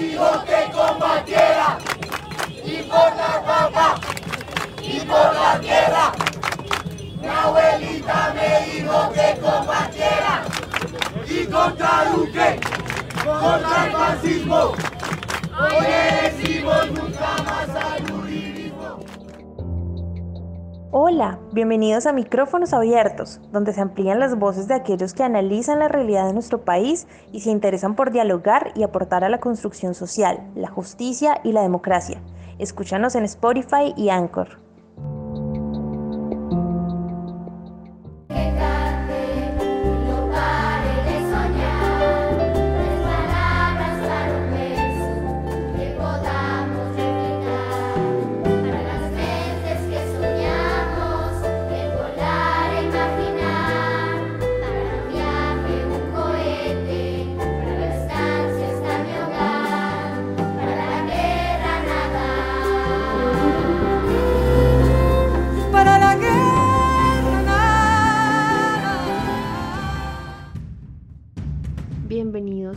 dijo que combatiera y por la papa y por la tierra. Mi abuelita me dijo que combatiera y contra Duque, contra el fascismo. Hoy decimos nunca más Hola, bienvenidos a Micrófonos Abiertos, donde se amplían las voces de aquellos que analizan la realidad de nuestro país y se interesan por dialogar y aportar a la construcción social, la justicia y la democracia. Escúchanos en Spotify y Anchor.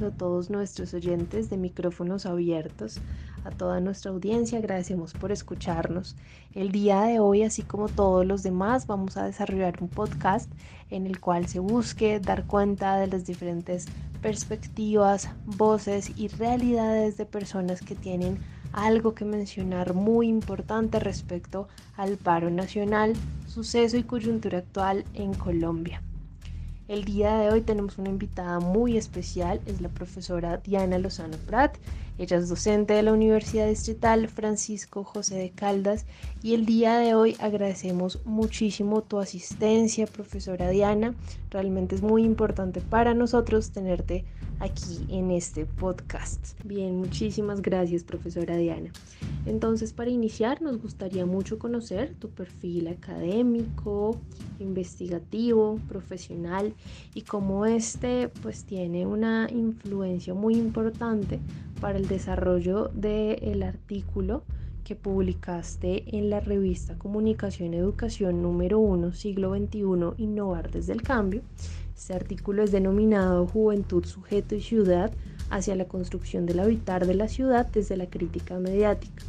A todos nuestros oyentes de micrófonos abiertos, a toda nuestra audiencia, agradecemos por escucharnos. El día de hoy, así como todos los demás, vamos a desarrollar un podcast en el cual se busque dar cuenta de las diferentes perspectivas, voces y realidades de personas que tienen algo que mencionar muy importante respecto al paro nacional, suceso y coyuntura actual en Colombia. El día de hoy tenemos una invitada muy especial, es la profesora Diana Lozano Prat. Ella es docente de la Universidad Distrital Francisco José de Caldas y el día de hoy agradecemos muchísimo tu asistencia, profesora Diana. Realmente es muy importante para nosotros tenerte aquí en este podcast. Bien, muchísimas gracias, profesora Diana. Entonces, para iniciar, nos gustaría mucho conocer tu perfil académico, investigativo, profesional y cómo este pues tiene una influencia muy importante para el desarrollo del artículo que publicaste en la revista Comunicación Educación número 1, siglo XXI, Innovar desde el Cambio. Este artículo es denominado Juventud, Sujeto y Ciudad hacia la construcción del habitar de la ciudad desde la crítica mediática.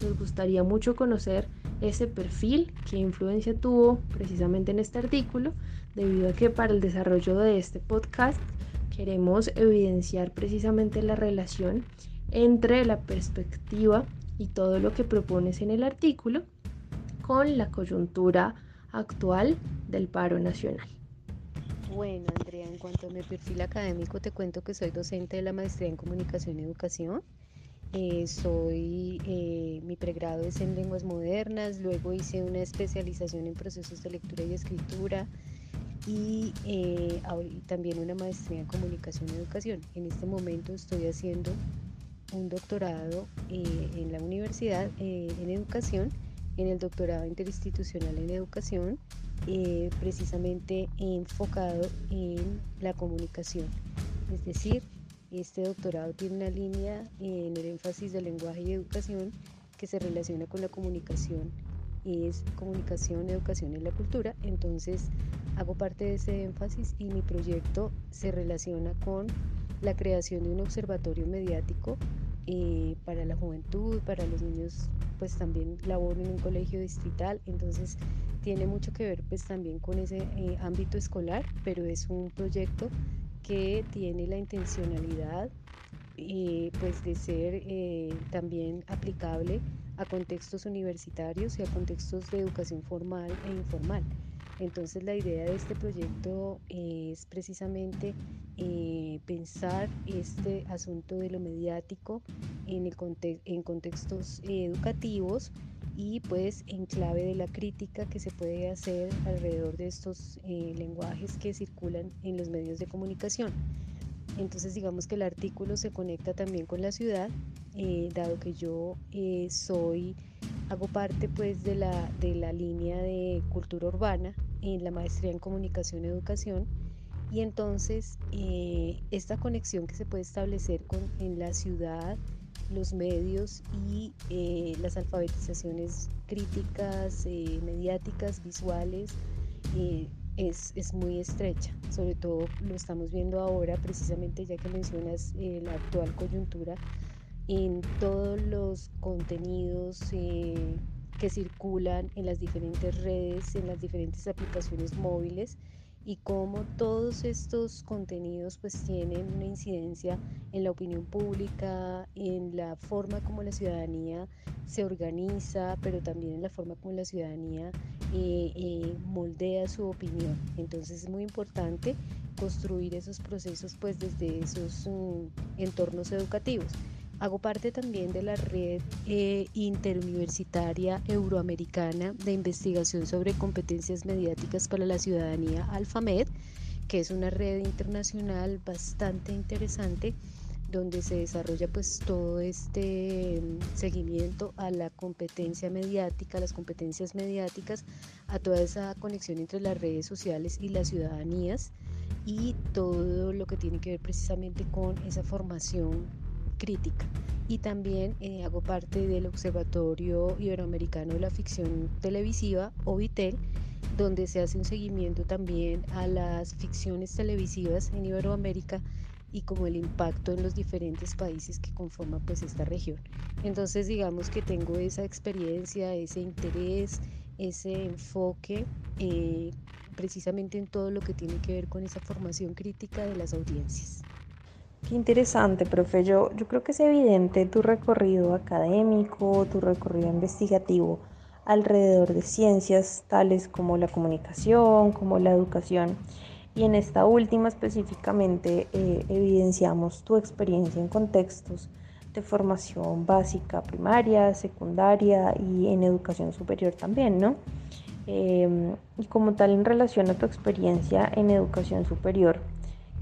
Nos gustaría mucho conocer ese perfil, qué influencia tuvo precisamente en este artículo, debido a que para el desarrollo de este podcast queremos evidenciar precisamente la relación entre la perspectiva y todo lo que propones en el artículo con la coyuntura actual del paro nacional. Bueno, Andrea, en cuanto a mi perfil académico, te cuento que soy docente de la maestría en comunicación y educación. Eh, soy, eh, mi pregrado es en lenguas modernas, luego hice una especialización en procesos de lectura y escritura, y eh, también una maestría en comunicación y educación. En este momento estoy haciendo un doctorado eh, en la universidad eh, en educación, en el doctorado interinstitucional en educación, precisamente enfocado en la comunicación. Es decir, este doctorado tiene una línea en el énfasis del lenguaje y educación que se relaciona con la comunicación es comunicación, educación y la cultura. Entonces hago parte de ese énfasis y mi proyecto se relaciona con la creación de un observatorio mediático eh, para la juventud, para los niños, pues también laboro en un colegio distrital, entonces tiene mucho que ver pues también con ese eh, ámbito escolar, pero es un proyecto que tiene la intencionalidad eh, pues de ser también aplicable a contextos universitarios y a contextos de educación formal e informal. Entonces la idea de este proyecto es precisamente eh, pensar este asunto de lo mediático en, el en contextos educativos y pues en clave de la crítica que se puede hacer alrededor de estos eh, lenguajes que circulan en los medios de comunicación. Entonces digamos que el artículo se conecta también con la ciudad, eh, dado que yo eh, soy, hago parte pues de la, de la línea de cultura urbana en la maestría en comunicación y educación. Y entonces eh, esta conexión que se puede establecer con, en la ciudad, los medios y las alfabetizaciones críticas, mediáticas, visuales, es, muy estrecha. Sobre todo lo estamos viendo ahora, precisamente ya que mencionas eh, la actual coyuntura en todos los contenidos eh, que circulan en las diferentes redes, en las diferentes aplicaciones móviles y cómo todos estos contenidos pues tienen una incidencia en la opinión pública, en la forma como la ciudadanía se organiza, pero también en la forma como la ciudadanía eh, eh, moldea su opinión. Entonces es muy importante construir esos procesos pues desde esos mm, entornos educativos. Hago parte también de la red eh, interuniversitaria euroamericana de investigación sobre competencias mediáticas para la ciudadanía Alfamed, que es una red internacional bastante interesante donde se desarrolla pues todo este mm, seguimiento a la competencia mediática, a las competencias mediáticas, a toda esa conexión entre las redes sociales y las ciudadanías y todo lo que tiene que ver precisamente con esa formación crítica. Y también eh, hago parte del Observatorio Iberoamericano de la Ficción Televisiva, OVITEL, donde se hace un seguimiento también a las ficciones televisivas en Iberoamérica y como el impacto en los diferentes países que conforman pues esta región. Entonces digamos que tengo esa experiencia, ese interés, ese enfoque eh, precisamente en todo lo que tiene que ver con esa formación crítica de las audiencias. Qué interesante, profe. Yo, yo creo que es evidente tu recorrido académico, tu recorrido investigativo alrededor de ciencias tales como la comunicación, como la educación. Y en esta última específicamente eh, evidenciamos tu experiencia en contextos de formación básica, primaria, secundaria y en educación superior también, ¿no? Em, y como tal en relación a tu experiencia en educación superior,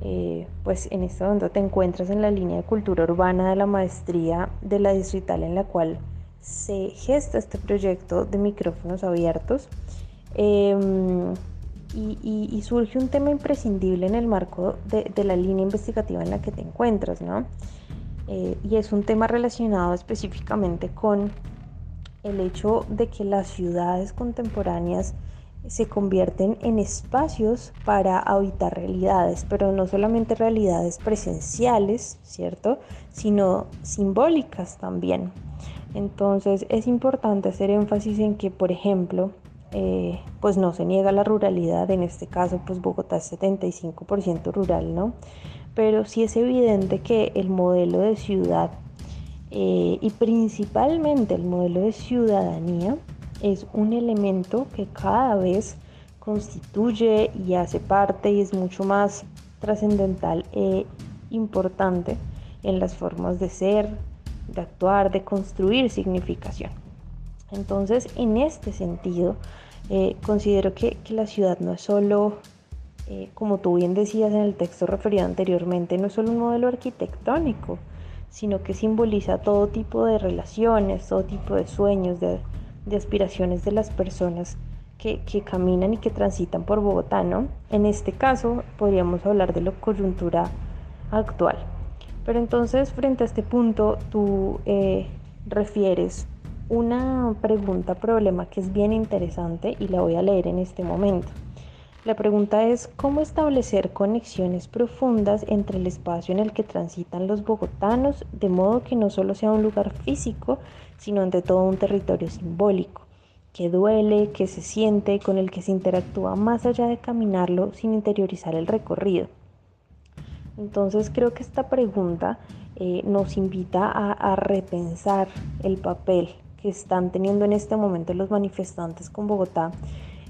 eh, pues en este momento te encuentras en la línea de cultura urbana de la maestría de la distrital en la cual se gesta este proyecto de micrófonos abiertos em, y, surge un tema imprescindible en el marco de, la línea investigativa en la que te encuentras, ¿no? Eh, y es un tema relacionado específicamente con el hecho de que las ciudades contemporáneas se convierten en espacios para habitar realidades, pero no solamente realidades presenciales, ¿cierto? Sino simbólicas también. Entonces es importante hacer énfasis en que, por ejemplo, eh, pues no se niega la ruralidad, en este caso pues Bogotá es 75% rural, ¿no? Pero sí es evidente que el modelo de ciudad eh, y principalmente el modelo de ciudadanía es un elemento que cada vez constituye y hace parte y es mucho más trascendental e importante en las formas de ser, de actuar, de construir significación. Entonces, en este sentido, eh, considero que, la ciudad no es solo, eh, como tú bien decías en el texto referido anteriormente, no es solo un modelo arquitectónico, sino que simboliza todo tipo de relaciones, todo tipo de sueños, de de aspiraciones de las personas que, caminan y que transitan por Bogotá, ¿no? En este caso podríamos hablar de la coyuntura actual. Pero entonces, frente a este punto, tú eh, refieres una pregunta problema que es bien interesante y la voy a leer en este momento. La pregunta es, ¿cómo establecer conexiones profundas entre el espacio en el que transitan los bogotanos, de modo que no solo sea un lugar físico, sino ante todo un territorio simbólico, que duele, que se siente, con el que se interactúa más allá de caminarlo sin interiorizar el recorrido? Entonces creo que esta pregunta eh, nos invita a repensar el papel que están teniendo en este momento los manifestantes con Bogotá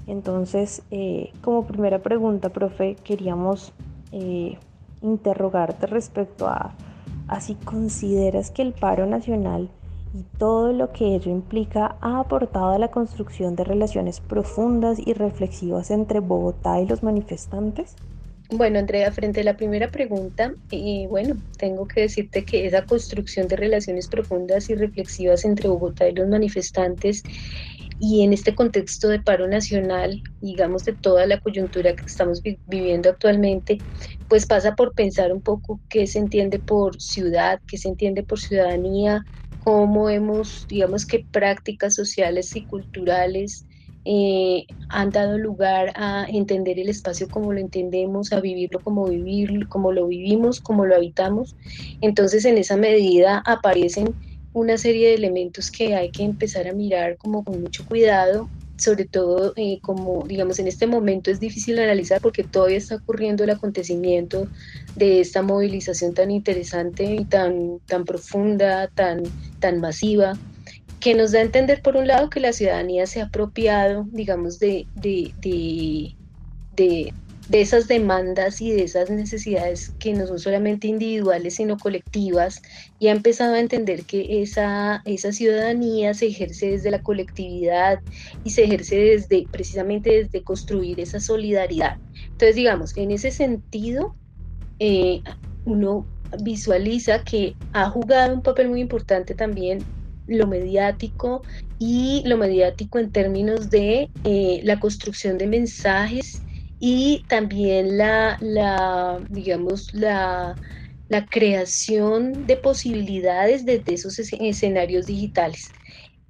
entonces, eh, como primera pregunta, profe, queríamos eh, interrogarte respecto a, si consideras que el paro nacional y todo lo que ello implica ha aportado a la construcción de relaciones profundas y reflexivas entre Bogotá y los manifestantes. Bueno, Andrea, frente a la primera pregunta, y bueno, tengo que decirte que esa construcción de relaciones profundas y reflexivas entre Bogotá y los manifestantes y en este contexto de paro nacional, digamos, de toda la coyuntura que estamos viviendo actualmente, pues pasa por pensar un poco qué se entiende por ciudad, qué se entiende por ciudadanía, cómo hemos, digamos, qué prácticas sociales y culturales eh, han dado lugar a entender el espacio como lo entendemos, a vivirlo como vivir, como lo vivimos, como lo habitamos. Entonces, en esa medida aparecen una serie de elementos que hay que empezar a mirar como con mucho cuidado sobre todo eh, como digamos en este momento es difícil analizar porque todavía está ocurriendo el acontecimiento de esta movilización tan interesante y tan, tan profunda, tan, tan masiva, que nos da a entender por un lado que la ciudadanía se ha apropiado, digamos, de, de, de esas demandas y de esas necesidades que no son solamente individuales, sino colectivas, y ha empezado a entender que esa, esa ciudadanía se ejerce desde la colectividad y se ejerce desde, precisamente desde construir esa solidaridad. Entonces, digamos, en ese sentido, eh, uno visualiza que ha jugado un papel muy importante también lo mediático y lo mediático en términos de eh, la construcción de mensajes y también la, la digamos, la, la creación de posibilidades desde esos escenarios digitales.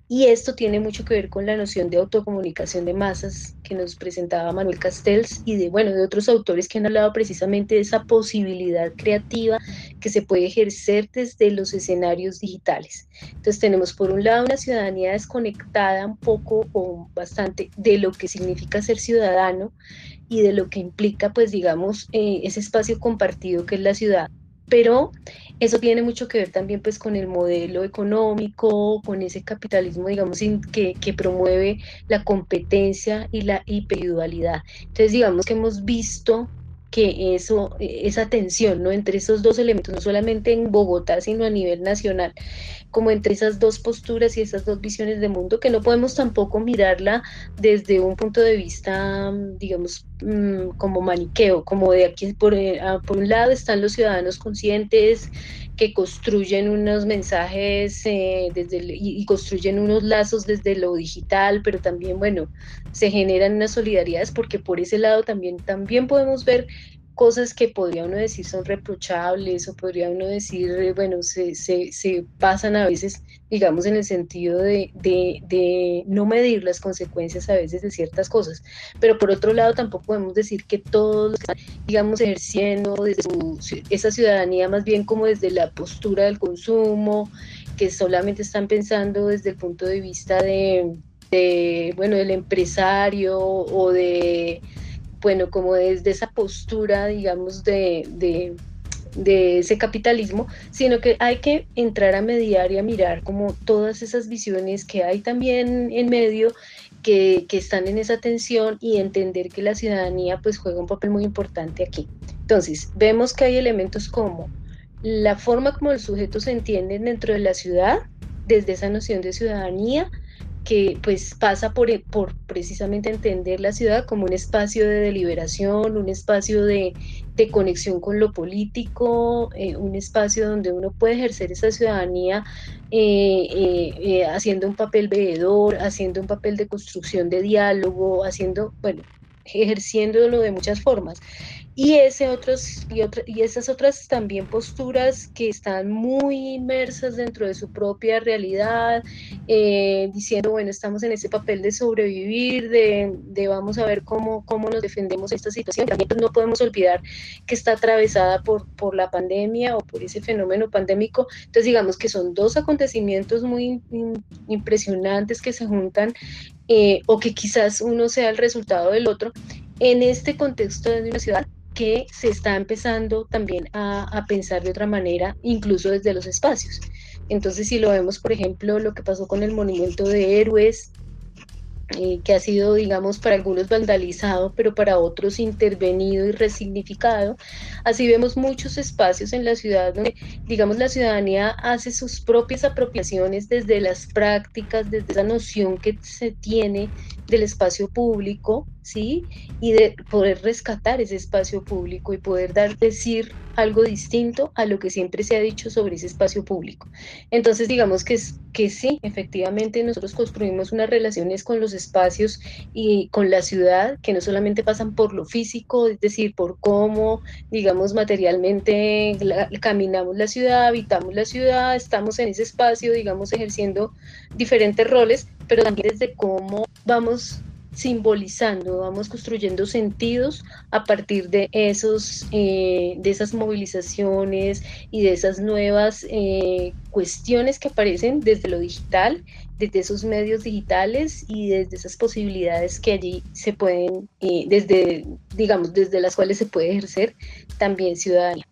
Y esto tiene mucho que ver con la noción de autocomunicación de masas que nos presentaba Manuel Castells y de, bueno, de otros autores que han hablado precisamente de esa posibilidad creativa que se puede ejercer desde los escenarios digitales. Entonces tenemos por un lado una ciudadanía desconectada un poco o bastante de lo que significa ser ciudadano y de lo que implica, pues digamos, eh, ese espacio compartido que es la ciudad. Pero eso tiene mucho que ver también pues con el modelo económico, con ese capitalismo, digamos, que, que promueve la competencia y la hiperdualidad. Entonces, digamos que hemos visto que eso, esa tensión ¿no? entre esos dos elementos, no solamente en Bogotá, sino a nivel nacional, como entre esas dos posturas y esas dos visiones de mundo, que no podemos tampoco mirarla desde un punto de vista, digamos, mm, como maniqueo, como de aquí eh, por un lado están los ciudadanos conscientes que construyen unos mensajes eh, desde y, construyen unos lazos desde lo digital, pero también, bueno, se generan unas solidaridades porque por ese lado también, también podemos ver cosas que podría uno decir son reprochables o podría uno decir, eh, bueno, se, se, se pasan a veces, digamos, en el sentido de, de, de, no medir las consecuencias a veces de ciertas cosas. Pero por otro lado, tampoco podemos decir que todos están, digamos, ejerciendo desde esa ciudadanía más bien como desde la postura del consumo, que solamente están pensando desde el punto de vista de, de bueno, del empresario o de bueno, como desde esa postura, digamos, de, de, ese capitalismo, sino que hay que entrar a mediar y a mirar como todas esas visiones que hay también en medio que, que, están en esa tensión y entender que la ciudadanía pues juega un papel muy importante aquí. Entonces, vemos que hay elementos como la forma como los sujetos se entienden dentro de la ciudad, desde esa noción de ciudadanía, que pues pasa por, por precisamente entender la ciudad como un espacio de deliberación, un espacio de, de conexión con lo político, eh, un espacio donde uno puede ejercer esa ciudadanía eh, eh, haciendo un papel veedor, haciendo un papel de construcción de diálogo, haciendo, bueno, ejerciéndolo de muchas formas y, ese otros, y, y esas otras también posturas que están muy inmersas dentro de su propia realidad, eh, diciendo, bueno, estamos en ese papel de sobrevivir, de, de, vamos a ver cómo, cómo nos defendemos esta situación. También pues, no podemos olvidar que está atravesada por, por la pandemia o por ese fenómeno pandémico. Entonces, digamos que son dos acontecimientos muy impresionantes que se juntan eh, o que quizás uno sea el resultado del otro en este contexto de una ciudad que se está empezando también a, pensar de otra manera, incluso desde los espacios. Entonces, si lo vemos, por ejemplo, lo que pasó con el monumento de héroes, eh, que ha sido, digamos, para algunos vandalizado, pero para otros intervenido y resignificado. Así vemos muchos espacios en la ciudad donde, digamos, la ciudadanía hace sus propias apropiaciones desde las prácticas, desde esa noción que se tiene del espacio público, ¿sí? Y de poder rescatar ese espacio público y poder dar, decir algo distinto a lo que siempre se ha dicho sobre ese espacio público. Entonces, digamos que, que sí, efectivamente nosotros construimos unas relaciones con los espacios y con la ciudad que no solamente pasan por lo físico, es decir, por cómo, digamos, materialmente caminamos la ciudad, habitamos la ciudad, estamos en ese espacio, digamos, ejerciendo diferentes roles, pero también desde cómo vamos simbolizando, vamos construyendo sentidos a partir de, esos, eh, de esas movilizaciones y de esas nuevas eh, cuestiones que aparecen desde lo digital, desde esos medios digitales y desde esas posibilidades que allí se pueden, eh, desde, digamos, desde las cuales se puede ejercer también ciudadanía.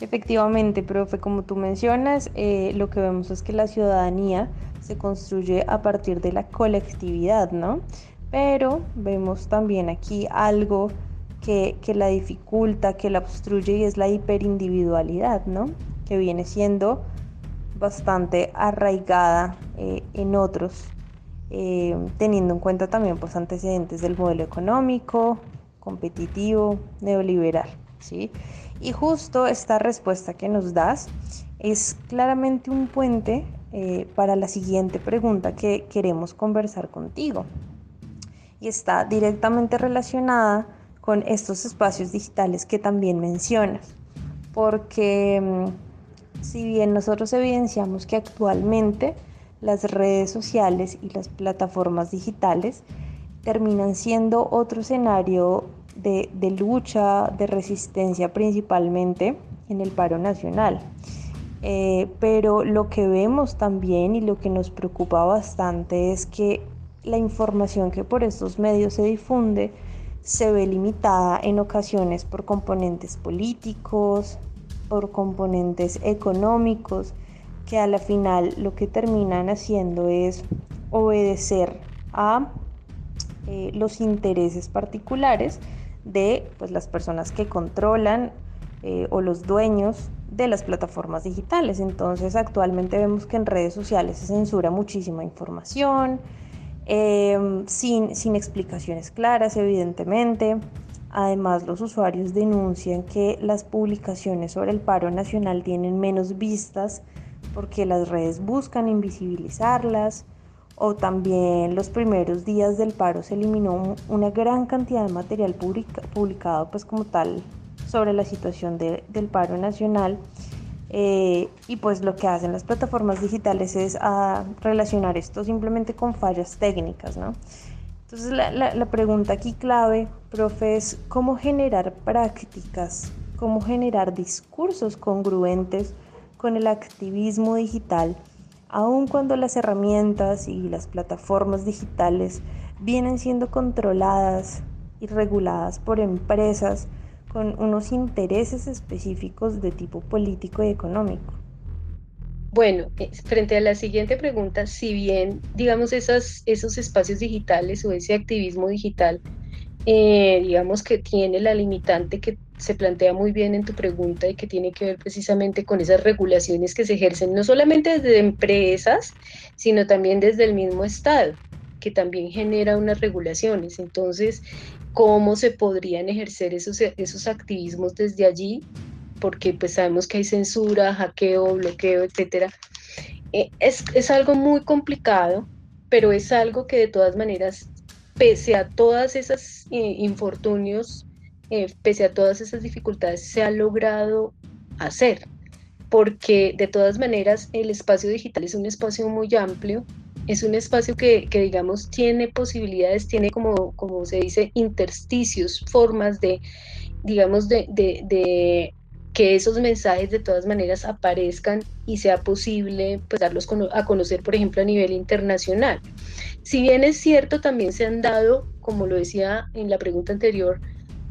Efectivamente, profe, como tú mencionas, lo que vemos es que la ciudadanía se construye a partir de la colectividad, ¿no? Pero vemos también aquí algo que, la dificulta, que la obstruye y es la hiperindividualidad, ¿no? Que viene siendo bastante arraigada eh, en otros, eh, teniendo en cuenta también pues, antecedentes del modelo económico, competitivo, neoliberal, ¿sí? Y justo esta respuesta que nos das es claramente un puente eh, para la siguiente pregunta que queremos conversar contigo y está directamente relacionada con estos espacios digitales que también mencionas, porque mm, si bien nosotros evidenciamos que actualmente las redes sociales y las plataformas digitales terminan siendo otro escenario de, lucha, de resistencia principalmente en el paro nacional. Eh, pero lo que vemos también y lo que nos preocupa bastante es que la información que por estos medios se difunde se ve limitada en ocasiones por componentes políticos, por componentes económicos, que a la final lo que terminan haciendo es obedecer a eh, los intereses particulares de pues, las personas que controlan eh, o los dueños de las plataformas digitales. Entonces actualmente vemos que en redes sociales se censura muchísima información, Em, sin, sin explicaciones claras, evidentemente. Además, los usuarios denuncian que las publicaciones sobre el paro nacional tienen menos vistas porque las redes buscan invisibilizarlas o también los primeros días del paro se eliminó una gran cantidad de material publicado pues como tal sobre la situación del paro nacional eh, y pues lo que hacen las plataformas digitales es ah, relacionar esto simplemente con fallas técnicas, ¿no? Entonces la, la, pregunta aquí clave, profe, es cómo generar prácticas, cómo generar discursos congruentes con el activismo digital, aun cuando las herramientas y las plataformas digitales vienen siendo controladas y reguladas por empresas con unos intereses específicos de tipo político y económico. Bueno, eh, frente a la siguiente pregunta, si bien, digamos, esos espacios digitales o ese activismo digital, eh, digamos que tiene la limitante que se plantea muy bien en tu pregunta y que tiene que ver precisamente con esas regulaciones que se ejercen no solamente desde empresas, sino también desde el mismo Estado que también genera unas regulaciones. Entonces, ¿cómo se podrían ejercer esos, esos activismos desde allí? Porque pues sabemos que hay censura, hackeo, bloqueo, etcétera. Eh, es, es algo muy complicado, pero es algo que de todas maneras, pese a todas esas eh, infortunios, eh, pese a todas esas dificultades, se ha logrado hacer, porque de todas maneras el espacio digital es un espacio muy amplio es un espacio que, digamos, tiene posibilidades, tiene como, como se dice, intersticios, formas de, digamos, de, de, que esos mensajes de todas maneras aparezcan y sea posible pues, darlos a conocer, por ejemplo, a nivel internacional. Si bien es cierto, también se han dado, como lo decía en la pregunta anterior,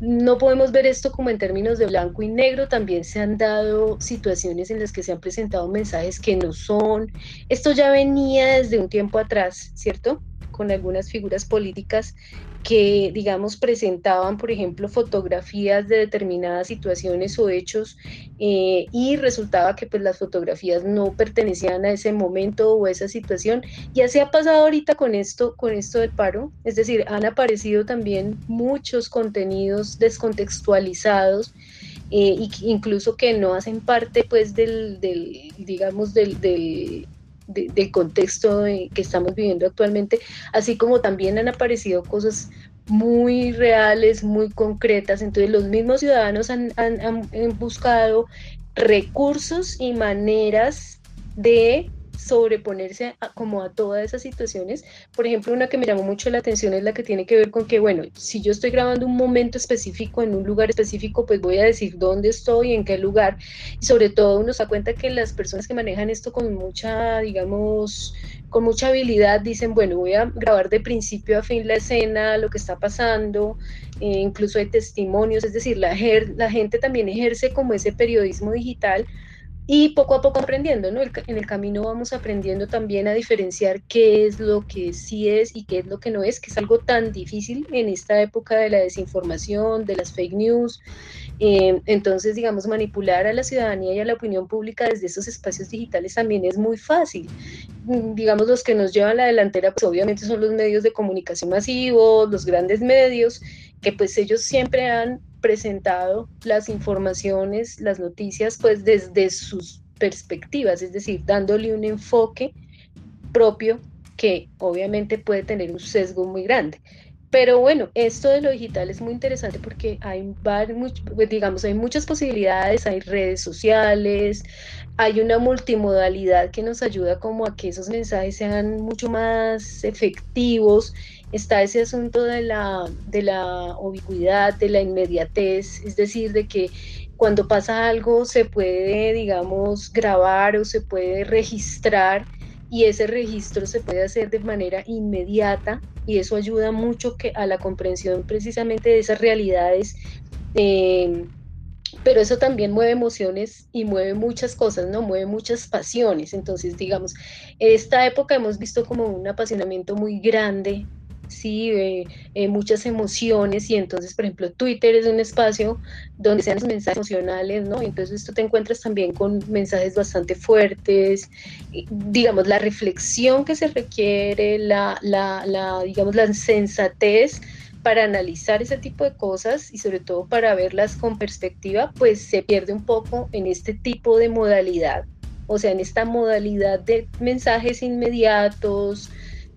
no podemos ver esto como en términos de blanco y negro, también se han dado situaciones en las que se han presentado mensajes que no son. Esto ya venía desde un tiempo atrás, ¿cierto? Con algunas figuras políticas que, digamos, presentaban, por ejemplo, fotografías de determinadas situaciones o hechos eh, y resultaba que pues las fotografías no pertenecían a ese momento o a esa situación. Y así ha pasado ahorita con esto, con esto del paro, es decir, han aparecido también muchos contenidos descontextualizados. Eh, incluso que no hacen parte pues del, del digamos del del contexto que estamos viviendo actualmente, así como también han aparecido cosas muy reales, muy concretas. Entonces los mismos ciudadanos han, buscado recursos y maneras de sobreponerse como a todas esas situaciones. Por ejemplo, una que me llamó mucho la atención es la que tiene que ver con que, bueno, si yo estoy grabando un momento específico en un lugar específico, pues voy a decir dónde estoy, en qué lugar. Y sobre todo uno se da cuenta que las personas que manejan esto con mucha, digamos, con mucha habilidad dicen, bueno, voy a grabar de principio a fin la escena, lo que está pasando, eh, incluso hay testimonios, es decir, la gente también ejerce como ese periodismo digital y poco a poco aprendiendo, ¿no? en el camino vamos aprendiendo también a diferenciar qué es lo que sí es y qué es lo que no es, que es algo tan difícil en esta época de la desinformación, de las fake news. Eh, entonces, digamos, manipular a la ciudadanía y a la opinión pública desde esos espacios digitales también es muy fácil. Mm, digamos, los que nos llevan la delantera, pues obviamente son los medios de comunicación masivos, los grandes medios, que pues ellos siempre han presentado las informaciones, las noticias, pues desde sus perspectivas, es decir, dándole un enfoque propio que obviamente puede tener un sesgo muy grande. Pero bueno, esto de lo digital es muy interesante porque hay, pues, digamos, hay muchas posibilidades, hay redes sociales, hay una multimodalidad que nos ayuda como a que esos mensajes sean mucho más efectivos está ese asunto de la, de la ubicuidad, de la inmediatez, es decir, de que cuando pasa algo se puede, digamos, grabar o se puede registrar y ese registro se puede hacer de manera inmediata y eso ayuda mucho que, a la comprensión precisamente de esas realidades. Eh, pero eso también mueve emociones y mueve muchas cosas, ¿no? Mueve muchas pasiones. Entonces, digamos, esta época hemos visto como un apasionamiento muy grande sí, eh, muchas emociones y entonces, por ejemplo, Twitter es un espacio donde sean mensajes emocionales, ¿no? entonces tú te encuentras también con mensajes bastante fuertes, digamos, la reflexión que se requiere, la, la, la, digamos, la sensatez para analizar ese tipo de cosas y sobre todo para verlas con perspectiva, pues se pierde un poco en este tipo de modalidad, o sea, en esta modalidad de mensajes inmediatos,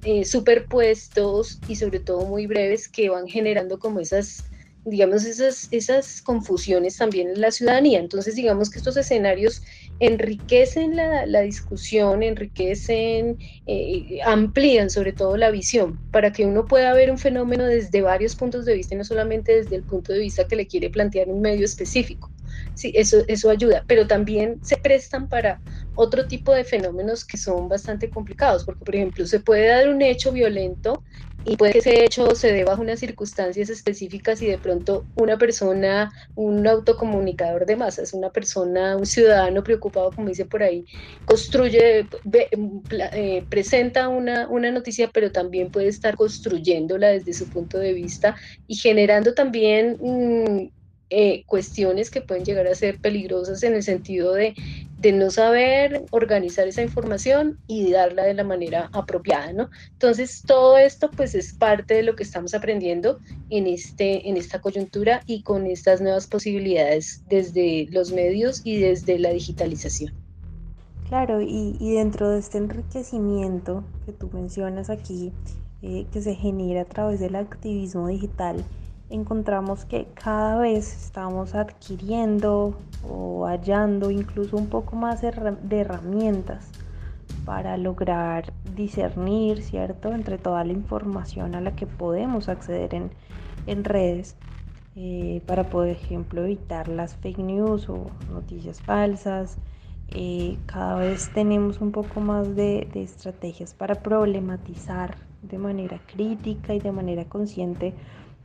eh, superpuestos y sobre todo muy breves que van generando como esas, digamos, esas, esas confusiones también en la ciudadanía. Entonces, digamos que estos escenarios enriquecen la, la discusión, enriquecen, eh, amplían sobre todo la visión para que uno pueda ver un fenómeno desde varios puntos de vista y no solamente desde el punto de vista que le quiere plantear un medio específico. Sí, eso, eso ayuda, pero también se prestan para otro tipo de fenómenos que son bastante complicados, porque por ejemplo se puede dar un hecho violento y puede que ese hecho se dé bajo unas circunstancias específicas y de pronto una persona, un autocomunicador de masas, una persona, un ciudadano preocupado, como dice por ahí, construye, eh, presenta una, una noticia, pero también puede estar construyéndola desde su punto de vista y generando también... Mm, eh, cuestiones que pueden llegar a ser peligrosas en el sentido de, no saber organizar esa información y darla de la manera apropiada, ¿no? Entonces, todo esto pues es parte de lo que estamos aprendiendo en, este, en esta coyuntura y con estas nuevas posibilidades desde los medios y desde la digitalización. Claro, y, y dentro de este enriquecimiento que tú mencionas aquí, eh, que se genera a través del activismo digital, encontramos que cada vez estamos adquiriendo o hallando incluso un poco más de herramientas para lograr discernir, ¿cierto?, entre toda la información a la que podemos acceder en, en redes, eh, para, por ejemplo, evitar las fake news o noticias falsas. Eh, cada vez tenemos un poco más de, de estrategias para problematizar de manera crítica y de manera consciente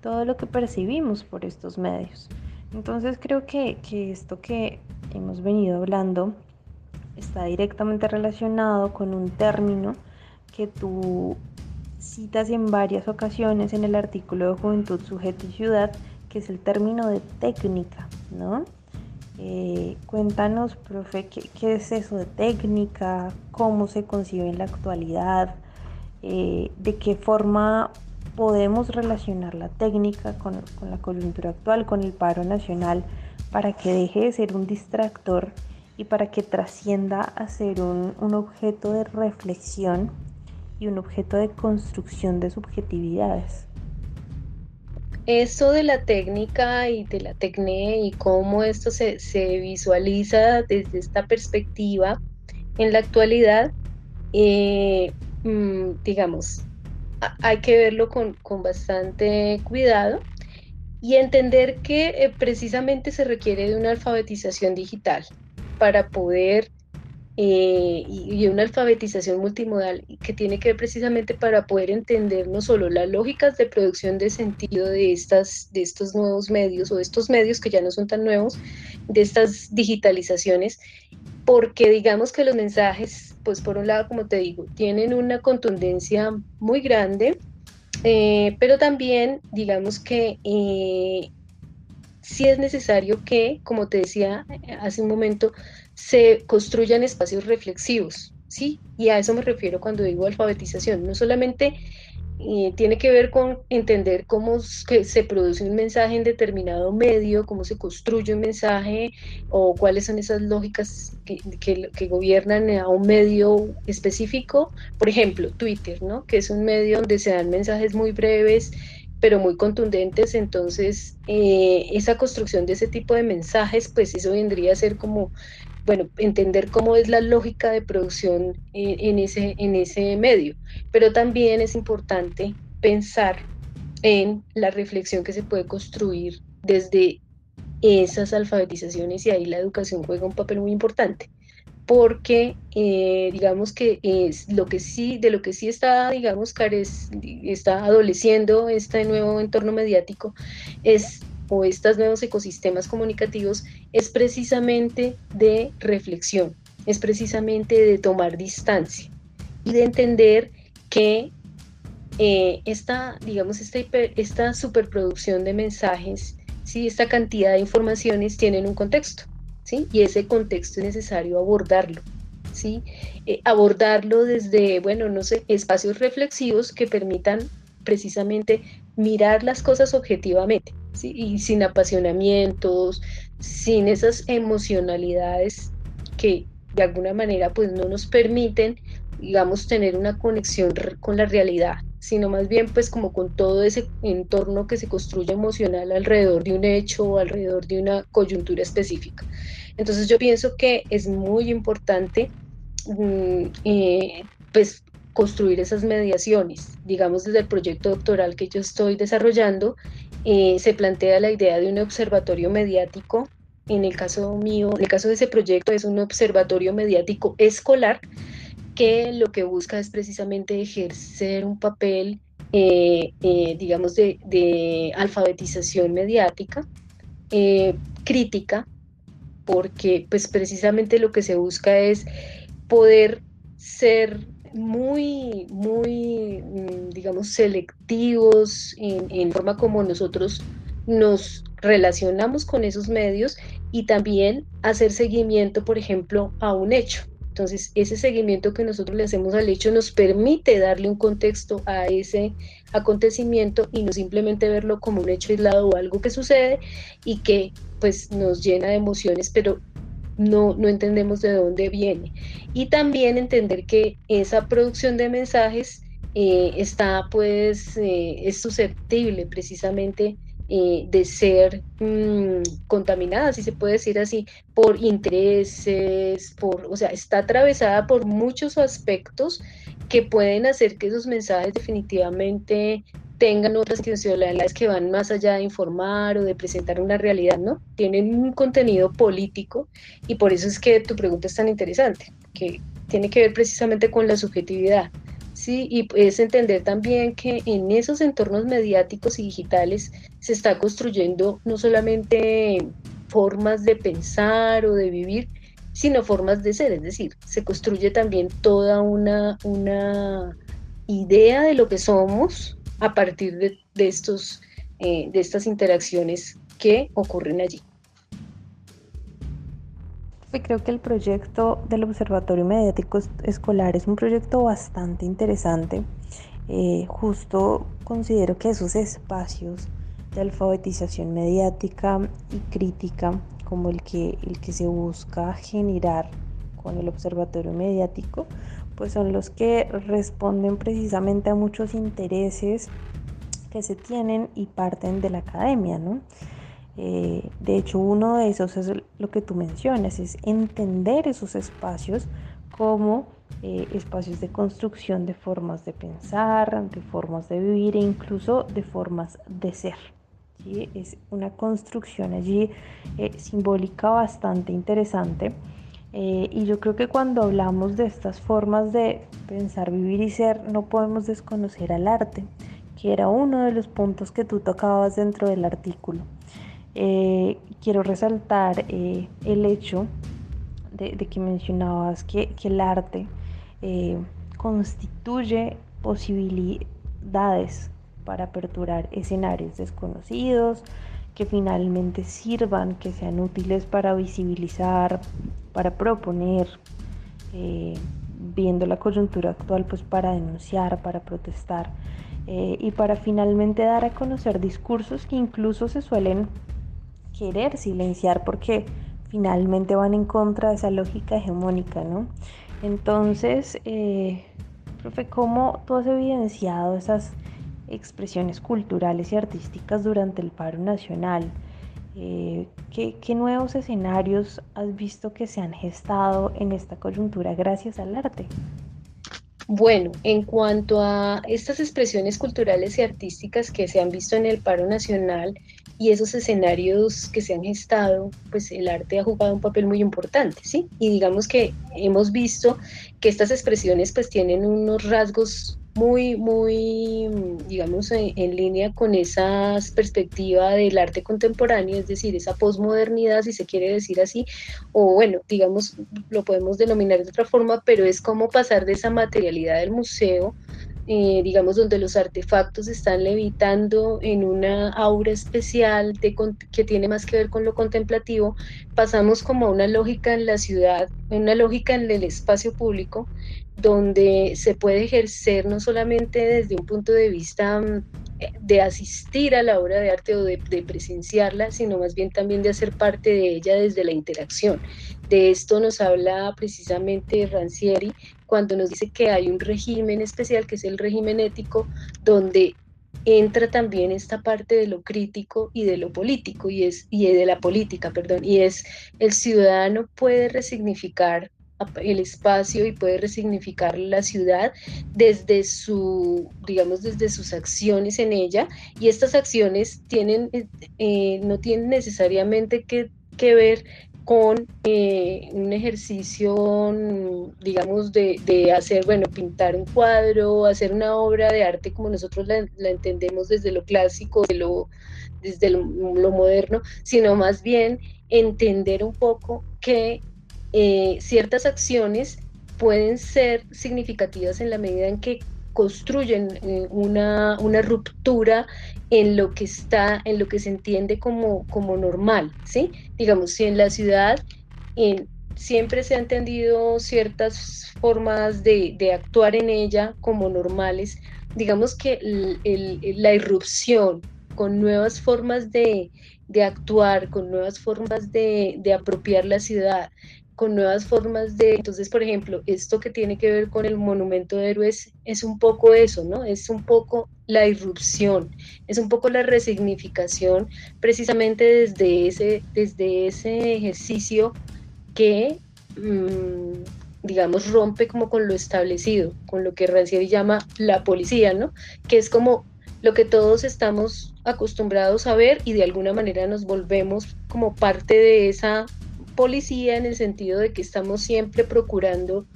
todo lo que percibimos por estos medios. Entonces creo que, esto que hemos venido hablando está directamente relacionado con un término que tú citas en varias ocasiones en el artículo de Juventud, Sujeto y Ciudad, que es el término de técnica, ¿no? Eh, cuéntanos, profe, ¿qué, es eso de técnica? ¿Cómo se concibe en la actualidad? Eh, ¿De qué forma podemos relacionar la técnica con, la coyuntura actual, con el paro nacional, para que deje de ser un distractor y para que trascienda a ser un, objeto de reflexión y un objeto de construcción de subjetividades. Eso de la técnica y de la tecné y cómo esto se, se, visualiza desde esta perspectiva en la actualidad eh, mm, digamos, hay que verlo con, bastante cuidado y entender que eh, precisamente se requiere de una alfabetización digital para poder eh, y, una alfabetización multimodal que tiene que ver precisamente para poder entender no solo las lógicas de producción de sentido de, estas, de estos nuevos medios o estos medios que ya no son tan nuevos, de estas digitalizaciones, porque digamos que los mensajes, pues por un lado, como te digo, tienen una contundencia muy grande, eh, pero también digamos que eh, sí es necesario que, como te decía hace un momento, se construyan espacios reflexivos, ¿sí? Y a eso me refiero cuando digo alfabetización. No solamente tiene que ver con entender cómo se produce un mensaje en determinado medio, cómo se construye un mensaje o cuáles son esas lógicas que, que, gobiernan a un medio específico. Por ejemplo, Twitter, ¿no? Que es un medio donde se dan mensajes muy breves pero muy contundentes, entonces eh, esa construcción de ese tipo de mensajes, pues eso vendría a ser como bueno, entender cómo es la lógica de producción en, ese, en ese medio. Pero también es importante pensar en la reflexión que se puede construir desde esas alfabetizaciones y ahí la educación juega un papel muy importante porque eh, digamos que es lo que sí, de lo que sí está, digamos, está adoleciendo este nuevo entorno mediático es o estos nuevos ecosistemas comunicativos es precisamente de reflexión, es precisamente de tomar distancia y de entender que eh, esta, digamos, esta, esta superproducción de mensajes, ¿sí? esta cantidad de informaciones tienen un contexto, ¿sí? y ese contexto es necesario abordarlo. ¿sí? Eh, abordarlo desde, bueno, no sé, espacios reflexivos que permitan precisamente mirar las cosas objetivamente y sin apasionamientos, sin esas emocionalidades que de alguna manera pues no nos permiten, digamos, tener una conexión con la realidad, sino más bien pues como con todo ese entorno que se construye emocional alrededor de un hecho o alrededor de una coyuntura específica. Entonces yo pienso que es muy importante mm, eh, pues construir esas mediaciones. Digamos, desde el proyecto doctoral que yo estoy desarrollando, eh, se plantea la idea de un observatorio mediático. En el caso mío, en el caso de ese proyecto, es un observatorio mediático escolar que lo que busca es precisamente ejercer un papel, eh, eh, digamos, de, alfabetización mediática, crítica, porque pues precisamente lo que se busca es poder ser muy, muy, mm, digamos, selectivos en, forma como nosotros nos relacionamos con esos medios y también hacer seguimiento, por ejemplo, a un hecho. Entonces, ese seguimiento que nosotros le hacemos al hecho nos permite darle un contexto a ese acontecimiento y no simplemente verlo como un hecho aislado o algo que sucede y que pues nos llena de emociones, pero no, no entendemos de dónde viene. Y también entender que esa producción de mensajes eh, está, pues, eh, es susceptible precisamente eh, de ser mm, contaminada, si se puede decir así, por intereses, por, o sea, está atravesada por muchos aspectos que pueden hacer que esos mensajes definitivamente tengan otras intencionalidades que van más allá de informar o de presentar una realidad, ¿no? Tienen un contenido político y por eso es que tu pregunta es tan interesante, que tiene que ver precisamente con la subjetividad. Sí, y es entender también que en esos entornos mediáticos y digitales se está construyendo no solamente formas de pensar o de vivir, sino formas de ser, es decir, se construye también toda una, una idea de lo que somos, a partir de, estos, eh, de estas interacciones que ocurren allí. Creo que el proyecto del Observatorio Mediático Escolar es un proyecto bastante interesante. Eh, justo considero que esos espacios de alfabetización mediática y crítica, como el que, el que se busca generar con el Observatorio Mediático, pues son los que responden precisamente a muchos intereses que se tienen y parten de la academia, ¿no? Eh, de hecho, uno de esos es lo que tú mencionas, es entender esos espacios como eh, espacios de construcción de formas de pensar, de formas de vivir e incluso de formas de ser. Es una construcción allí eh, simbólica bastante interesante. Eh, y yo creo que cuando hablamos de estas formas de pensar, vivir y ser, no podemos desconocer al arte, que era uno de los puntos que tú tocabas dentro del artículo. quiero resaltar el hecho de, que mencionabas que, que el arte eh, constituye posibilidades para aperturar escenarios desconocidos que finalmente sirvan, que sean útiles para visibilizar, para proponer, eh, viendo la coyuntura actual, pues para denunciar, para protestar eh, y para finalmente dar a conocer discursos que incluso se suelen querer silenciar porque finalmente van en contra de esa lógica hegemónica, ¿no? Entonces, eh, profe, ¿cómo tú has evidenciado esas expresiones culturales y artísticas durante el paro nacional? Eh, ¿qué, ¿Qué nuevos escenarios has visto que se han gestado en esta coyuntura gracias al arte? Bueno, en cuanto a estas expresiones culturales y artísticas que se han visto en el paro nacional, y esos escenarios que se han gestado, pues el arte ha jugado un papel muy importante, ¿sí? Y digamos que hemos visto que estas expresiones pues tienen unos rasgos muy, muy, digamos, en, línea con esa perspectiva del arte contemporáneo, es decir, esa posmodernidad, si se quiere decir así, o bueno, digamos, lo podemos denominar de otra forma, pero es como pasar de esa materialidad del museo eh, digamos, donde los artefactos están levitando en una aura especial que tiene más que ver con lo contemplativo, pasamos como a una lógica en la ciudad, una lógica en el espacio público, donde se puede ejercer no solamente desde un punto de vista mm, de asistir a la obra de arte o de, presenciarla, sino más bien también de hacer parte de ella desde la interacción. De esto nos habla precisamente Rancieri cuando nos dice que hay un régimen especial, que es el régimen ético, donde entra también esta parte de lo crítico y de lo político y es y de la política, perdón, y es el ciudadano puede resignificar el espacio y puede resignificar la ciudad desde su, digamos, desde sus acciones en ella. Y estas acciones tienen, eh, no tienen necesariamente que, que ver con eh, un ejercicio, digamos, de, hacer, bueno, pintar un cuadro, hacer una obra de arte como nosotros la, entendemos desde lo clásico, de lo, desde lo, moderno, sino más bien entender un poco que eh, ciertas acciones pueden ser significativas en la medida en que construyen eh, una, una, ruptura en lo que está, en lo que se entiende como, como normal, ¿sí? Digamos, si en la ciudad siempre se han entendido ciertas formas de, de, actuar en ella como normales, digamos que la irrupción con nuevas formas de, de actuar, con nuevas formas de, de apropiar la ciudad, con nuevas formas de, entonces, por ejemplo, esto que tiene que ver con el monumento de héroes es un poco eso, ¿no? Es un poco la irrupción, es un poco la resignificación precisamente desde ese, desde ese ejercicio que, mm, digamos, rompe como con lo establecido, con lo que Rancieri llama la policía, ¿no? Que es como lo que todos estamos acostumbrados a ver y de alguna manera nos volvemos como parte de esa policía en el sentido de que estamos siempre procurando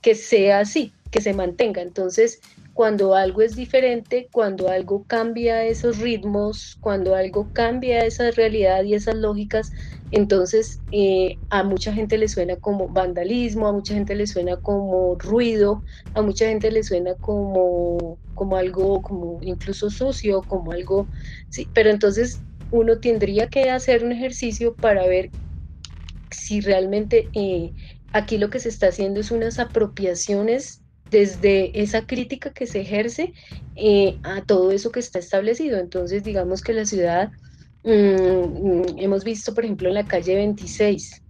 que sea así, que se mantenga. Entonces, cuando algo es diferente, cuando algo cambia esos ritmos, cuando algo cambia esa realidad y esas lógicas, entonces eh, a mucha gente le suena como vandalismo, a mucha gente le suena como ruido, a mucha gente le suena como, como algo como incluso sucio, como algo, sí, pero entonces uno tendría que hacer un ejercicio para ver si realmente eh, aquí lo que se está haciendo es unas apropiaciones desde esa crítica que se ejerce eh, a todo eso que está establecido. Entonces, digamos que la ciudad, mm, mm, hemos visto, por ejemplo, en la calle 26,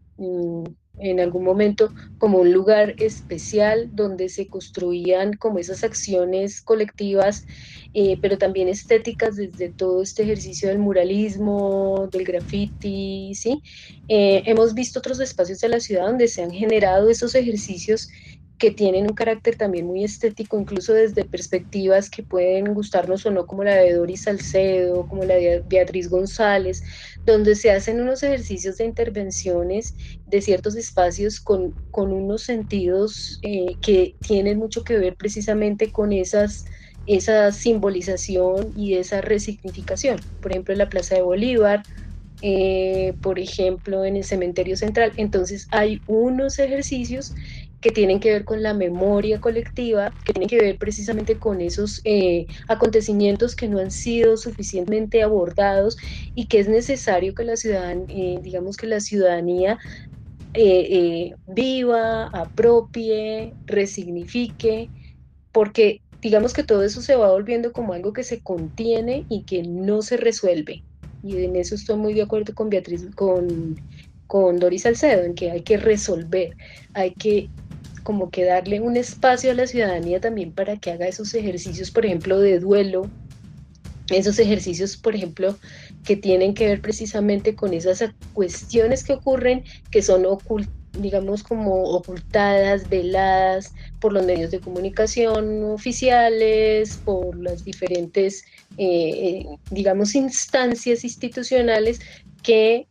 en algún momento como un lugar especial donde se construían como esas acciones colectivas, eh, pero también estéticas desde todo este ejercicio del muralismo, del graffiti, ¿sí? Eh, hemos visto otros espacios de la ciudad donde se han generado esos ejercicios que tienen un carácter también muy estético, incluso desde perspectivas que pueden gustarnos o no, como la de Doris Salcedo, como la de Beatriz González, donde se hacen unos ejercicios de intervenciones de ciertos espacios con, con unos sentidos eh, que tienen mucho que ver precisamente con esas esa simbolización y esa resignificación. Por ejemplo, en la Plaza de Bolívar, eh, por ejemplo, en el Cementerio Central. Entonces hay unos ejercicios que tienen que ver con la memoria colectiva, que tienen que ver precisamente con esos eh, acontecimientos que no han sido suficientemente abordados y que es necesario que la ciudadanía, eh, digamos que la ciudadanía viva, apropie, resignifique, porque digamos que todo eso se va volviendo como algo que se contiene y que no se resuelve. Y en eso estoy muy de acuerdo con Beatriz, con, con Doris Salcedo, en que hay que resolver, hay que como que darle un espacio a la ciudadanía también para que haga esos ejercicios, por ejemplo, de duelo, esos ejercicios, por ejemplo, que tienen que ver precisamente con esas cuestiones que ocurren que son digamos, como ocultadas, veladas por los medios de comunicación oficiales, por las diferentes, eh, eh, digamos, instancias institucionales que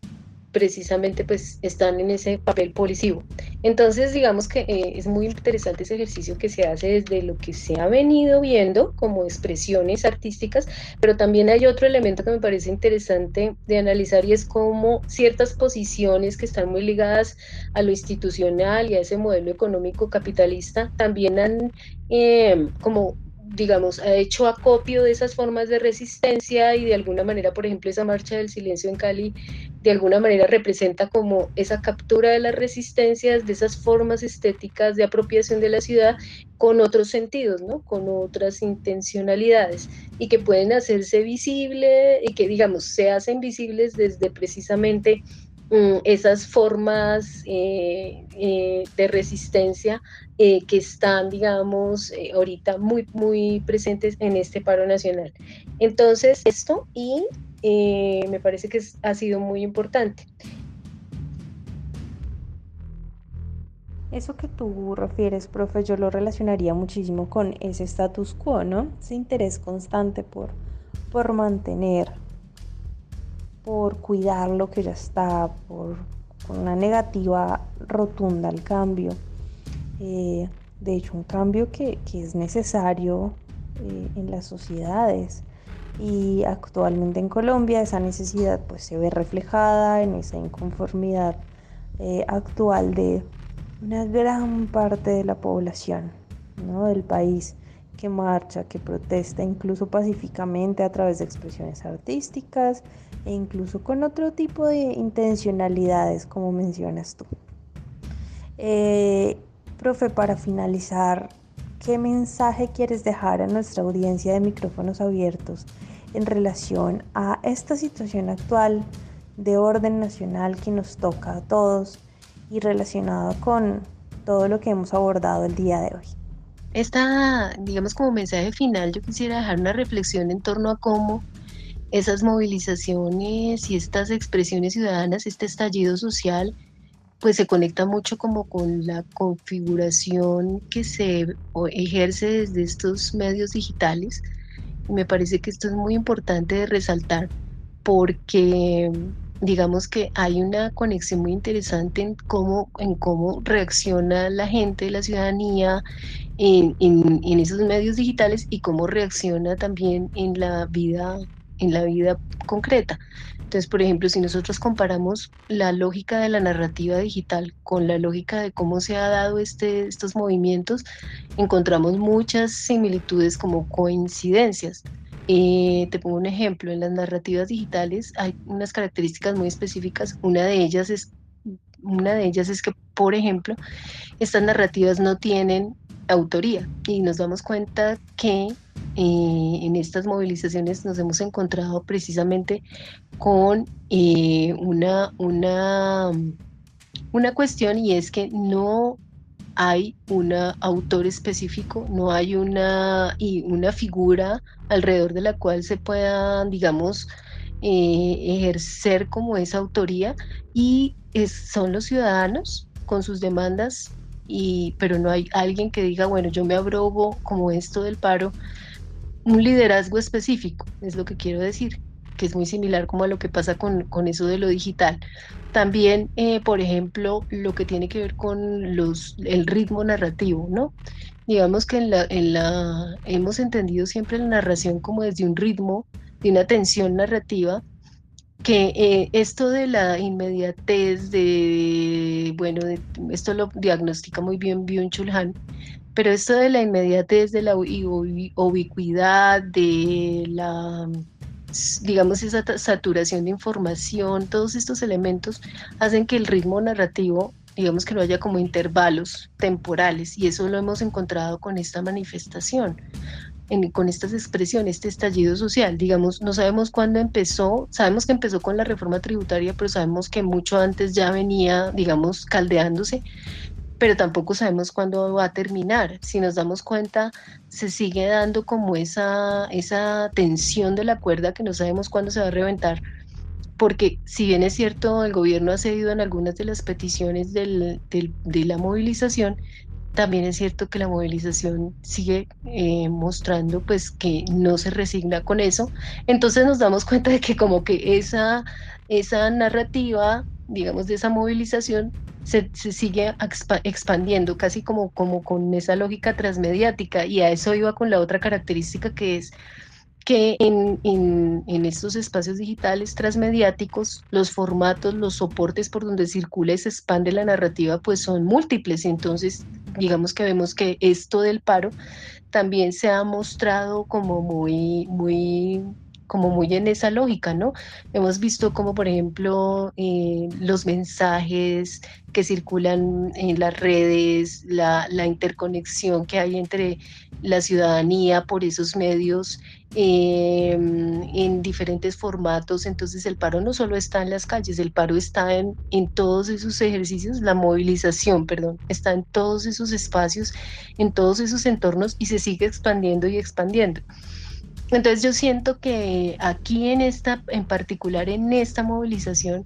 precisamente pues están en ese papel policivo. Entonces digamos que eh, es muy interesante ese ejercicio que se hace desde lo que se ha venido viendo como expresiones artísticas, pero también hay otro elemento que me parece interesante de analizar y es cómo ciertas posiciones que están muy ligadas a lo institucional y a ese modelo económico capitalista también han eh, como digamos, ha hecho acopio de esas formas de resistencia y de alguna manera, por ejemplo, esa marcha del silencio en Cali, de alguna manera representa como esa captura de las resistencias, de esas formas estéticas de apropiación de la ciudad con otros sentidos, ¿no? Con otras intencionalidades y que pueden hacerse visibles y que, digamos, se hacen visibles desde precisamente esas formas eh, eh, de resistencia eh, que están, digamos, ahorita muy, muy presentes en este paro nacional. Entonces, esto y me parece que ha sido muy importante. Eso que tú refieres, profe, yo lo relacionaría muchísimo con ese status quo, ¿no? Ese interés constante por, por mantener, por cuidar lo que ya está, por una negativa rotunda al cambio. Eh, de hecho, un cambio que, es necesario eh, en las sociedades. Y actualmente en Colombia esa necesidad pues, se ve reflejada en esa inconformidad eh, actual de una gran parte de la población ¿no? del país que marcha, que protesta incluso pacíficamente a través de expresiones artísticas e incluso con otro tipo de intencionalidades como mencionas tú. Profe, para finalizar, ¿qué mensaje quieres dejar a nuestra audiencia de micrófonos abiertos en relación a esta situación actual de orden nacional que nos toca a todos y relacionado con todo lo que hemos abordado el día de hoy? Esta, digamos como mensaje final, yo quisiera dejar una reflexión en torno a cómo esas movilizaciones y estas expresiones ciudadanas, este estallido social, pues se conecta mucho como con la configuración que se ejerce desde estos medios digitales. Y me parece que esto es muy importante de resaltar porque digamos que hay una conexión muy interesante en cómo, en cómo reacciona la gente, la ciudadanía en, en esos medios digitales y cómo reacciona también en la vida, en la vida concreta. Entonces, por ejemplo, si nosotros comparamos la lógica de la narrativa digital con la lógica de cómo se ha dado este, estos movimientos, encontramos muchas similitudes como coincidencias. Eh, te pongo un ejemplo, en las narrativas digitales hay unas características muy específicas. Una de ellas es, una de ellas es que, por ejemplo, estas narrativas no tienen autoría y nos damos cuenta que en estas movilizaciones nos hemos encontrado precisamente con eh, una, una, una cuestión y es que no hay un autor específico, no hay una, y una figura alrededor de la cual se pueda, digamos, eh, ejercer como esa autoría y son los ciudadanos con sus demandas y, pero no hay alguien que diga, bueno, yo me abrogo como esto del paro, un liderazgo específico, es lo que quiero decir, que es muy similar como a lo que pasa con, con eso de lo digital. También, eh, por ejemplo, lo que tiene que ver con los, el ritmo narrativo, ¿no? Digamos que en la, en la, hemos entendido siempre la narración como desde un ritmo, de una tensión narrativa, que eh, esto de la inmediatez, de, bueno, esto lo diagnostica muy bien Byung-Chul pero esto de la inmediatez, de la ubicuidad, de la, digamos, esa saturación de información, todos estos elementos hacen que el ritmo narrativo, digamos que no haya como intervalos temporales, y eso lo hemos encontrado con esta manifestación con estas expresiones, este estallido social. Digamos, no sabemos cuándo empezó, sabemos que empezó con la reforma tributaria, pero sabemos que mucho antes ya venía, digamos, caldeándose, pero tampoco sabemos cuándo va a terminar. Si nos damos cuenta, se sigue dando como esa, esa tensión de la cuerda que no sabemos cuándo se va a reventar porque si bien es cierto, el gobierno ha cedido en algunas de las peticiones del, de la movilización, también es cierto que la movilización sigue eh, mostrando pues que no se resigna con eso. Entonces nos damos cuenta de que como que esa, esa narrativa, digamos, de esa movilización se, sigue expandiendo casi como, como con esa lógica transmediática y a eso iba con la otra característica que es que en, en, estos espacios digitales transmediáticos, los formatos, los soportes por donde circula y se expande la narrativa, pues son múltiples. Entonces, digamos que vemos que esto del paro también se ha mostrado como muy, muy como muy en esa lógica, ¿no? Hemos visto como, por ejemplo, eh, los mensajes que circulan en las redes, la, interconexión que hay entre la ciudadanía por esos medios em, en diferentes formatos. Entonces el paro no solo está en las calles, el paro está en, en todos esos ejercicios, la movilización, perdón, está en todos esos espacios, en todos esos entornos y se sigue expandiendo y expandiendo. Entonces yo siento que aquí en esta, en particular en esta movilización,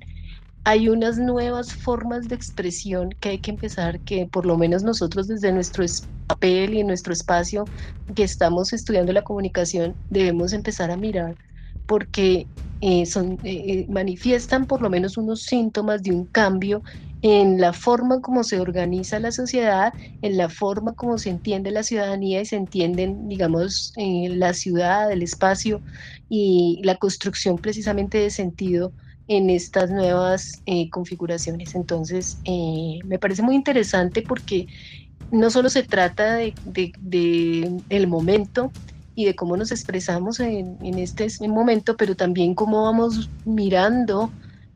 hay unas nuevas formas de expresión que hay que empezar, que por lo menos nosotros desde nuestro papel y en nuestro espacio que estamos estudiando la comunicación, debemos empezar a mirar, porque eh, son, eh, eh, manifiestan por lo menos unos síntomas de un cambio en la forma como se organiza la sociedad, en la forma como se entiende la ciudadanía y se entienden, digamos, la ciudad, el espacio y la construcción precisamente de sentido en estas nuevas eh, configuraciones. Entonces, eh, me parece muy interesante porque no solo se trata de, el momento y de cómo nos expresamos en, este momento, pero también cómo vamos mirando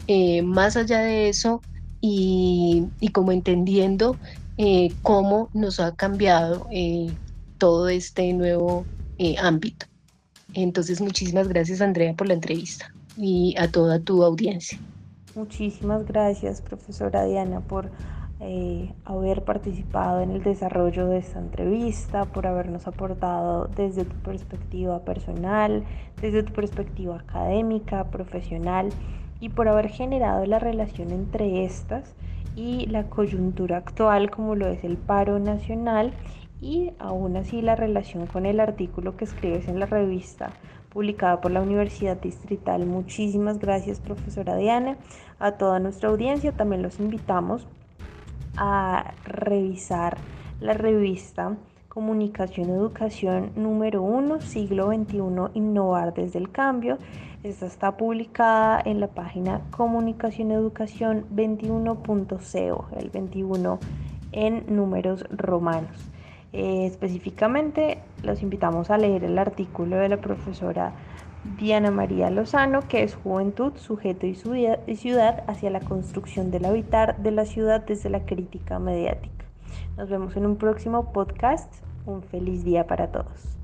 eh, más allá de eso y, como entendiendo eh, cómo nos ha cambiado eh, todo este nuevo eh, ámbito. Entonces, muchísimas gracias Andrea por la entrevista y a toda tu audiencia. Muchísimas gracias, profesora Diana, por haber participado en el desarrollo de esta entrevista, por habernos aportado desde tu perspectiva personal, desde tu perspectiva académica, profesional y por haber generado la relación entre estas y la coyuntura actual como lo es el paro nacional y aún así la relación con el artículo que escribes en la revista publicada por la Universidad Distrital. Muchísimas gracias profesora Diana. A toda nuestra audiencia también los invitamos a revisar la revista Comunicación Educación número 1, siglo XXI, Innovar desde el Cambio. Esta está publicada en la página Comunicación Educación 21.co, el 21 en números romanos. Eh, específicamente los invitamos a leer el artículo de la profesora Diana María Lozano, que es Juventud, Sujeto y Ciudad hacia la construcción del habitar de la ciudad desde la crítica mediática. Nos vemos en un próximo podcast. Un feliz día para todos.